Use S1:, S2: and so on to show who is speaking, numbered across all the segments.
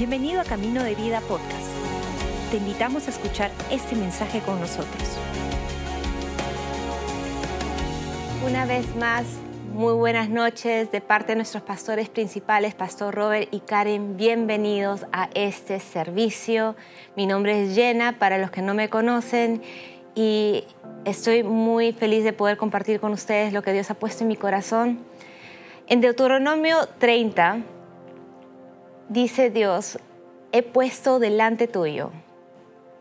S1: Bienvenido a Camino de Vida Podcast. Te invitamos a escuchar este mensaje con nosotros.
S2: Una vez más, muy buenas noches de parte de nuestros pastores principales, Pastor Robert y Karen. Bienvenidos a este servicio. Mi nombre es Jenna, para los que no me conocen, y estoy muy feliz de poder compartir con ustedes lo que Dios ha puesto en mi corazón. En Deuteronomio 30 dice Dios, he puesto delante tuyo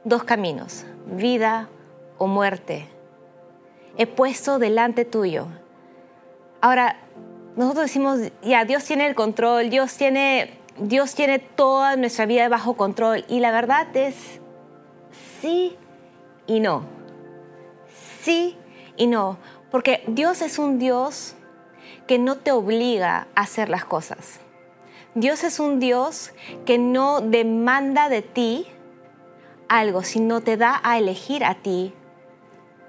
S2: dos caminos, vida o muerte. He puesto delante tuyo. Ahora, nosotros decimos, ya, Dios tiene el control, Dios tiene, Dios tiene toda nuestra vida bajo control. Y la verdad es sí y no. Sí y no. Porque Dios es un Dios que no te obliga a hacer las cosas. Dios es un Dios que no demanda de ti algo, sino te da a elegir a ti.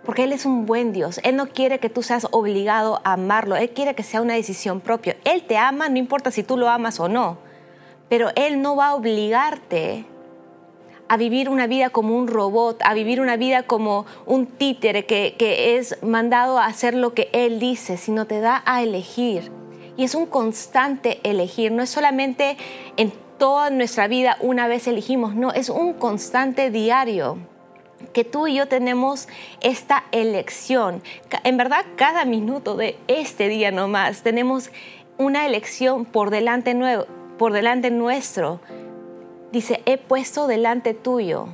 S2: Porque Él es un buen Dios. Él no quiere que tú seas obligado a amarlo. Él quiere que sea una decisión propia. Él te ama, no importa si tú lo amas o no. Pero Él no va a obligarte a vivir una vida como un robot, a vivir una vida como un títere que, que es mandado a hacer lo que Él dice, sino te da a elegir. Y es un constante elegir, no es solamente en toda nuestra vida una vez elegimos, no, es un constante diario que tú y yo tenemos esta elección. En verdad, cada minuto de este día nomás tenemos una elección por delante, nuevo, por delante nuestro Dice, he puesto delante tuyo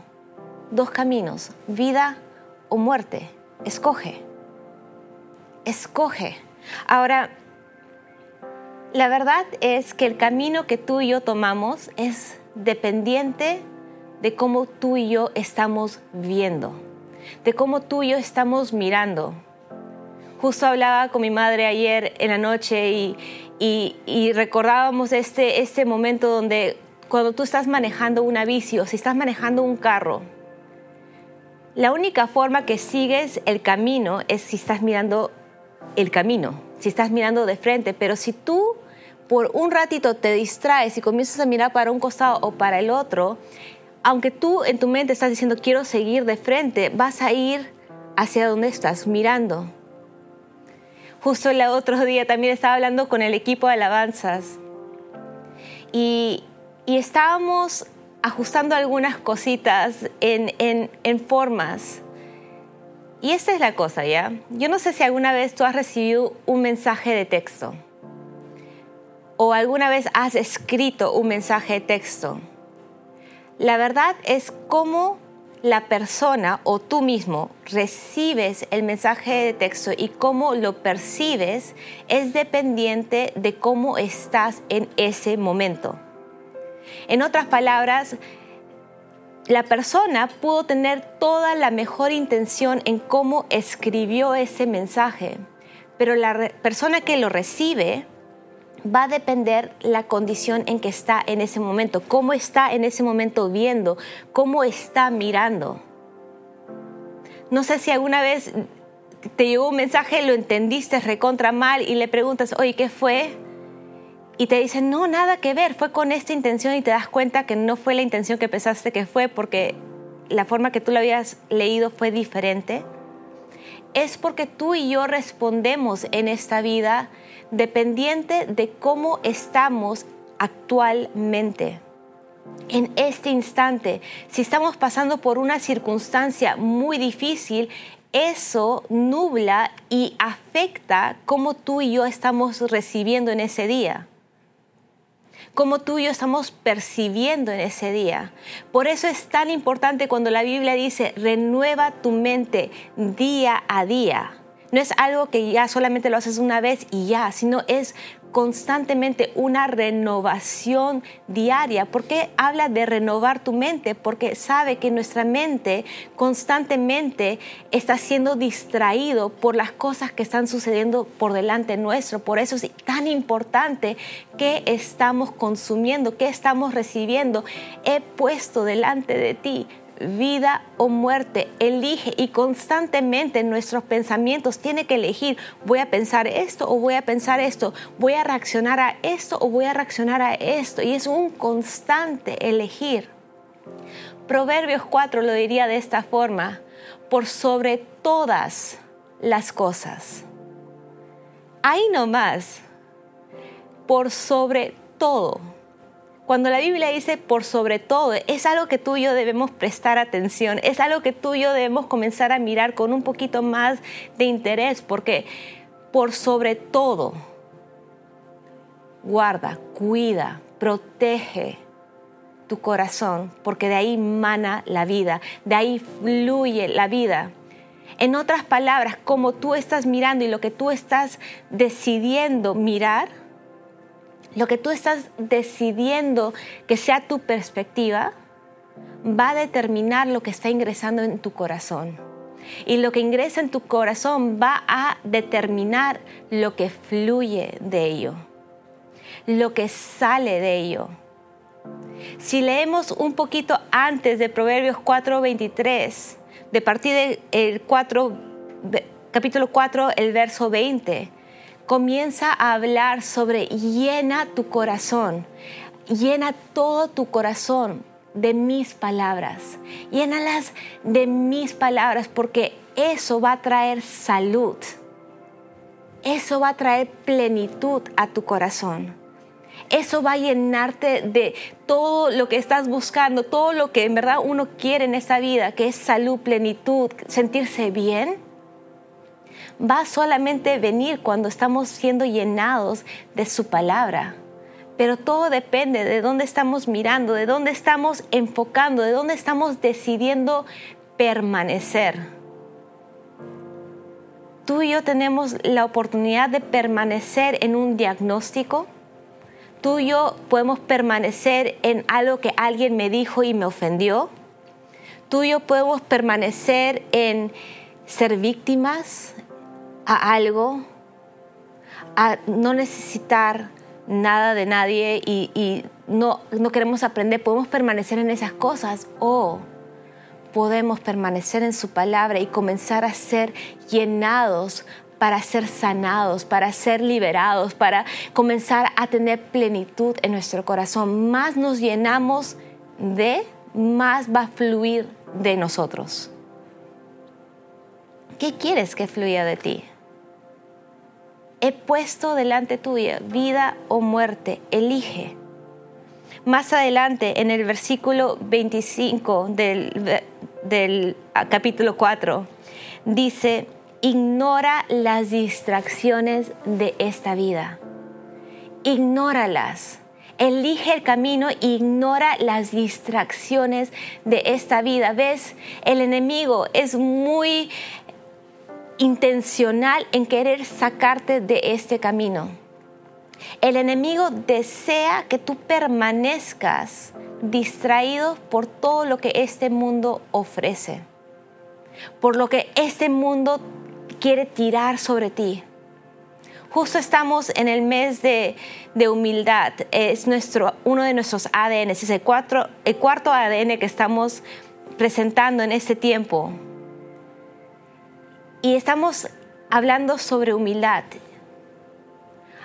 S2: dos caminos, vida o muerte. Escoge. Escoge. Ahora, la verdad es que el camino que tú y yo tomamos es dependiente de cómo tú y yo estamos viendo, de cómo tú y yo estamos mirando. Justo hablaba con mi madre ayer en la noche y, recordábamos este, este momento donde cuando tú estás manejando una bici si estás manejando un carro, la única forma que sigues el camino es si estás mirando el camino, si estás mirando de frente, pero si tú por un ratito te distraes y comienzas a mirar para un costado o para el otro, aunque tú en tu mente estás diciendo quiero seguir de frente, vas a ir hacia donde estás mirando. Justo el otro día también estaba hablando con el equipo de alabanzas y, y estábamos ajustando algunas cositas en, en, formas. Y esta es la cosa, ¿ya? Yo no sé si alguna vez tú has recibido un mensaje de texto o alguna vez has escrito un mensaje de texto. La verdad es cómo la persona o tú mismo recibes el mensaje de texto y cómo lo percibes es dependiente de cómo estás en ese momento. En otras palabras, la persona pudo tener toda la mejor intención en cómo escribió ese mensaje, pero la persona que lo recibe va a depender la condición en que está en ese momento, cómo está en ese momento viendo, cómo está mirando. No sé si alguna vez te llegó un mensaje, lo entendiste recontra mal y le preguntas, oye, ¿qué fue? y te dicen, no, nada que ver, fue con esta intención y te das cuenta que no fue la intención que pensaste que fue porque la forma que tú lo habías leído fue diferente, es porque tú y yo respondemos en esta vida dependiente de cómo estamos actualmente. En este instante, si estamos pasando por una circunstancia muy difícil, eso nubla y afecta cómo tú y yo estamos recibiendo en ese día cómo tú y yo estamos percibiendo en ese día. Por eso es tan importante cuando la Biblia dice, renueva tu mente día a día. No es algo que ya solamente lo haces una vez y ya, sino es constantemente una renovación diaria. ¿Por qué habla de renovar tu mente? Porque sabe que nuestra mente constantemente está siendo distraído por las cosas que están sucediendo por delante nuestro. Por eso es tan importante que estamos consumiendo, que estamos recibiendo. He puesto delante de ti vida o muerte. Elige y constantemente nuestros pensamientos tiene que elegir, voy a pensar esto o voy a pensar esto, voy a reaccionar a esto o voy a reaccionar a esto. Y es un constante elegir. Proverbios 4 lo diría de esta forma, por sobre todas las cosas. Ahí nomás, por sobre todo cuando la Biblia dice por sobre todo, es algo que tú y yo debemos prestar atención, es algo que tú y yo debemos comenzar a mirar con un poquito más de interés, porque por sobre todo, guarda, cuida, protege tu corazón, porque de ahí mana la vida, de ahí fluye la vida. En otras palabras, como tú estás mirando y lo que tú estás decidiendo mirar, lo que tú estás decidiendo que sea tu perspectiva va a determinar lo que está ingresando en tu corazón. Y lo que ingresa en tu corazón va a determinar lo que fluye de ello, lo que sale de ello. Si leemos un poquito antes de Proverbios 4:23, de partir del 4, capítulo 4, el verso 20, comienza a hablar sobre llena tu corazón, llena todo tu corazón de mis palabras, llénalas de mis palabras porque eso va a traer salud, eso va a traer plenitud a tu corazón. Eso va a llenarte de todo lo que estás buscando, todo lo que en verdad uno quiere en esta vida, que es salud, plenitud, sentirse bien va a solamente venir cuando estamos siendo llenados de su palabra. Pero todo depende de dónde estamos mirando, de dónde estamos enfocando, de dónde estamos decidiendo permanecer. Tú y yo tenemos la oportunidad de permanecer en un diagnóstico. Tú y yo podemos permanecer en algo que alguien me dijo y me ofendió. Tú y yo podemos permanecer en ser víctimas, a algo, a no necesitar nada de nadie y, no, no queremos aprender, podemos permanecer en esas cosas o podemos permanecer en su palabra y comenzar a ser llenados para ser sanados, para ser liberados, para comenzar a tener plenitud en nuestro corazón. Más nos llenamos de, más va a fluir de nosotros. ¿Qué quieres que fluya de ti? He puesto delante tuya vida o muerte, elige. Más adelante, en el versículo 25 del, del capítulo 4, dice, ignora las distracciones de esta vida. Ignóralas. Elige el camino, ignora las distracciones de esta vida. ¿Ves? El enemigo es muy intencional en querer sacarte de este camino. El enemigo desea que tú permanezcas distraído por todo lo que este mundo ofrece, por lo que este mundo quiere tirar sobre ti. Justo estamos en el mes de, humildad, es nuestro, uno de nuestros ADN, es el, cuatro, el cuarto ADN que estamos presentando en este tiempo. Y estamos hablando sobre humildad.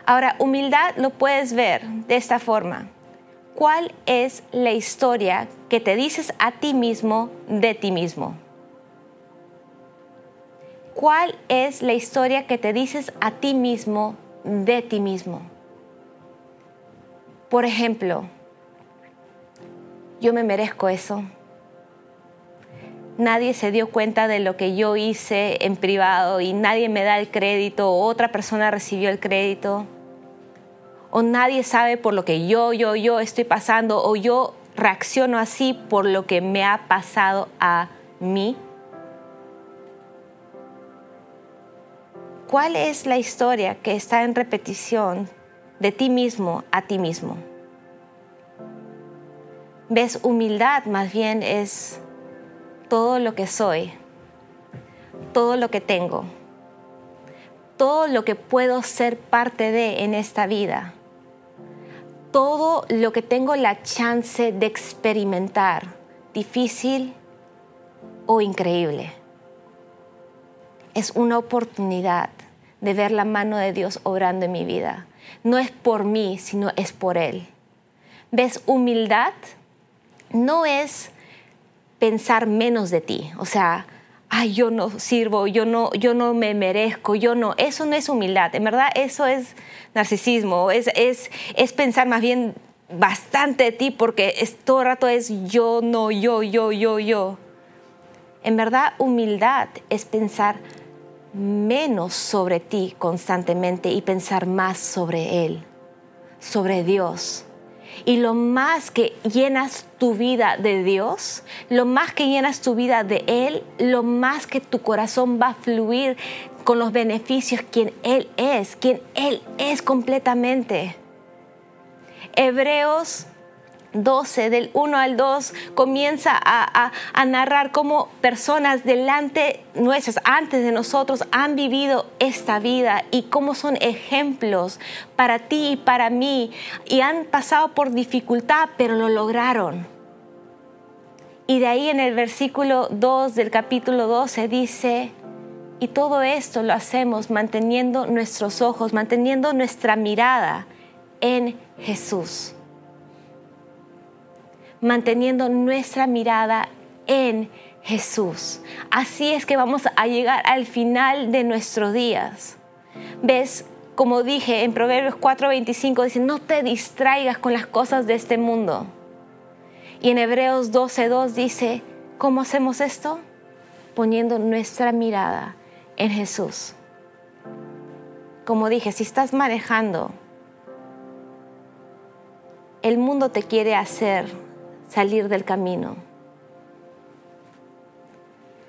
S2: Ahora, humildad lo puedes ver de esta forma. ¿Cuál es la historia que te dices a ti mismo de ti mismo? ¿Cuál es la historia que te dices a ti mismo de ti mismo? Por ejemplo, yo me merezco eso nadie se dio cuenta de lo que yo hice en privado y nadie me da el crédito o otra persona recibió el crédito. O nadie sabe por lo que yo, yo, yo estoy pasando o yo reacciono así por lo que me ha pasado a mí. ¿Cuál es la historia que está en repetición de ti mismo a ti mismo? ¿Ves? Humildad más bien es todo lo que soy, todo lo que tengo, todo lo que puedo ser parte de en esta vida, todo lo que tengo la chance de experimentar, difícil o increíble. Es una oportunidad de ver la mano de Dios obrando en mi vida. No es por mí, sino es por Él. ¿Ves? Humildad no es pensar menos de ti, o sea, ay, yo no sirvo, yo no, yo no me merezco, yo no. Eso no es humildad. En verdad, eso es narcisismo, es, es, es pensar más bien bastante de ti porque todo el rato es yo, no, yo, yo, yo, yo. En verdad, humildad es pensar menos sobre ti constantemente y pensar más sobre Él, sobre Dios. Y lo más que llenas tu vida de Dios, lo más que llenas tu vida de Él, lo más que tu corazón va a fluir con los beneficios quien Él es, quien Él es completamente. Hebreos 12, del 1 al 2, comienza a, narrar cómo personas delante nuestras, antes de nosotros, han vivido esta vida y cómo son ejemplos para ti y para mí y han pasado por dificultad, pero lo lograron. Y de ahí en el versículo 2 del capítulo 12 dice, y todo esto lo hacemos manteniendo nuestros ojos, manteniendo nuestra mirada en Jesús manteniendo nuestra mirada en Jesús. Así es que vamos a llegar al final de nuestros días. ¿Ves? Como dije en Proverbios 4:25, dice, no te distraigas con las cosas de este mundo. Y en Hebreos 12:2 dice, ¿cómo hacemos esto? Poniendo nuestra mirada en Jesús. Como dije, si estás manejando, el mundo te quiere hacer salir del camino.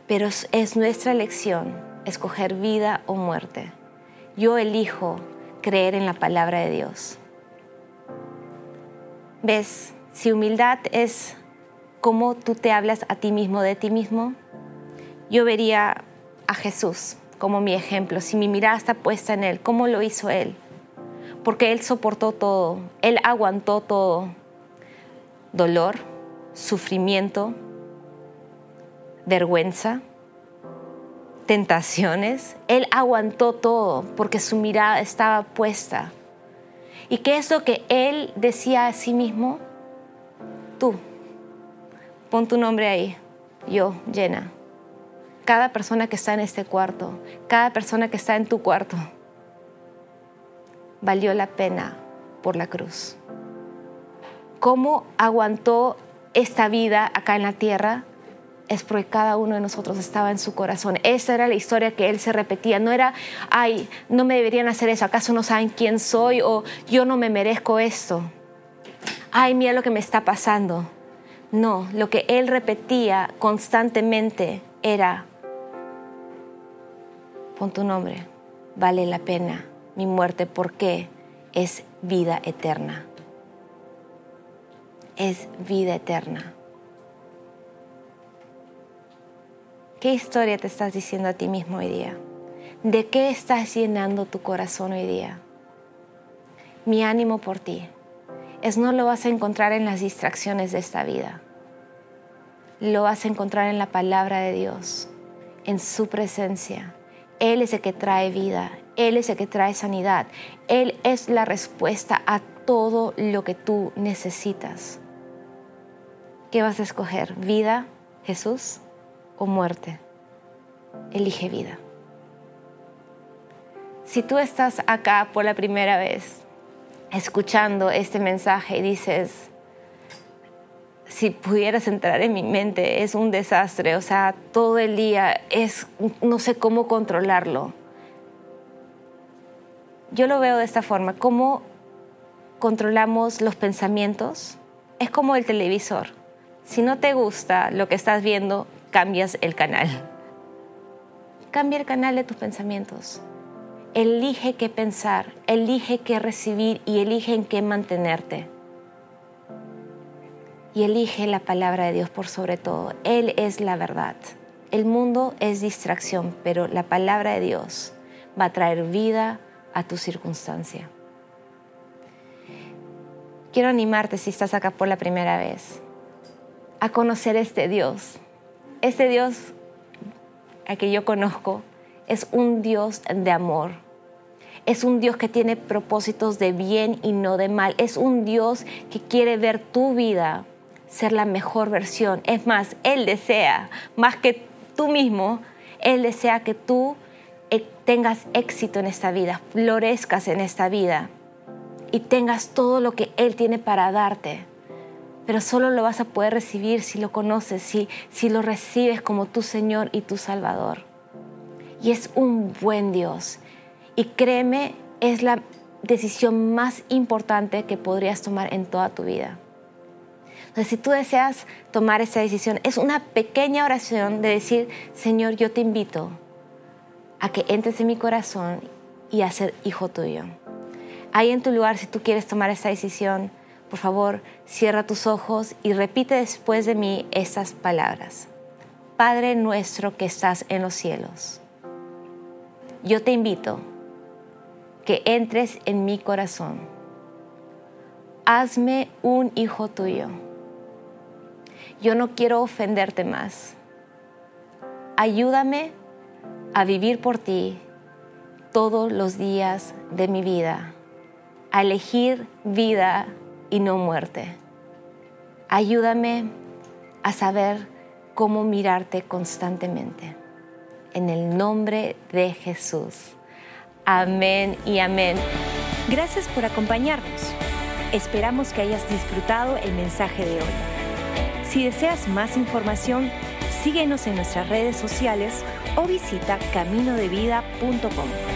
S2: Pero es nuestra elección escoger vida o muerte. Yo elijo creer en la palabra de Dios. ¿Ves? Si humildad es cómo tú te hablas a ti mismo de ti mismo, yo vería a Jesús como mi ejemplo. Si mi mirada está puesta en Él, ¿cómo lo hizo Él? Porque Él soportó todo, Él aguantó todo. Dolor, sufrimiento, vergüenza, tentaciones. Él aguantó todo porque su mirada estaba puesta. ¿Y qué es lo que él decía a sí mismo? Tú, pon tu nombre ahí, yo, llena. Cada persona que está en este cuarto, cada persona que está en tu cuarto, valió la pena por la cruz. ¿Cómo aguantó esta vida acá en la tierra es porque cada uno de nosotros estaba en su corazón. Esa era la historia que él se repetía. No era, ay, no me deberían hacer eso, ¿acaso no saben quién soy? O yo no me merezco esto. Ay, mira lo que me está pasando. No, lo que él repetía constantemente era, pon tu nombre, vale la pena mi muerte porque es vida eterna es vida eterna. ¿Qué historia te estás diciendo a ti mismo hoy día? ¿De qué estás llenando tu corazón hoy día? Mi ánimo por ti es no lo vas a encontrar en las distracciones de esta vida. Lo vas a encontrar en la palabra de Dios, en su presencia. Él es el que trae vida, Él es el que trae sanidad, Él es la respuesta a todo lo que tú necesitas. ¿Qué vas a escoger? ¿Vida, Jesús o muerte? Elige vida. Si tú estás acá por la primera vez escuchando este mensaje y dices, si pudieras entrar en mi mente, es un desastre, o sea, todo el día es, no sé cómo controlarlo. Yo lo veo de esta forma, cómo controlamos los pensamientos, es como el televisor si no te gusta lo que estás viendo, cambias el canal. Cambia el canal de tus pensamientos. Elige qué pensar, elige qué recibir y elige en qué mantenerte. Y elige la palabra de Dios por sobre todo. Él es la verdad. El mundo es distracción, pero la palabra de Dios va a traer vida a tu circunstancia. Quiero animarte si estás acá por la primera vez a conocer este Dios Este Dios a que yo conozco es un Dios de amor. Es un Dios que tiene propósitos de bien y no de mal. Es un Dios que quiere ver tu vida ser la mejor versión. Es más, Él desea, más que tú mismo, Él desea que tú eh, tengas éxito en esta vida, florezcas en esta vida y tengas todo lo que Él tiene para darte. Pero solo lo vas a poder recibir si lo conoces, si, si lo recibes como tu Señor y tu Salvador. Y es un buen Dios. Y créeme, es la decisión más importante que podrías tomar en toda tu vida. Entonces, si tú deseas tomar esa decisión, es una pequeña oración de decir, Señor, yo te invito a que entres en mi corazón y a ser hijo tuyo. Ahí en tu lugar, si tú quieres tomar esa decisión, por favor, cierra tus ojos y repite después de mí estas palabras. Padre nuestro que estás en los cielos, yo te invito que entres en mi corazón. Hazme un hijo tuyo yo no quiero ofenderte más. Ayúdame a vivir por ti todos los días de mi vida, a elegir vida y no muerte. Ayúdame a saber cómo mirarte constantemente. En el nombre de Jesús. Amén y amén.
S1: Gracias por acompañarnos. Esperamos que hayas disfrutado el mensaje de hoy. Si deseas más información, síguenos en nuestras redes sociales o visita caminodevida.com.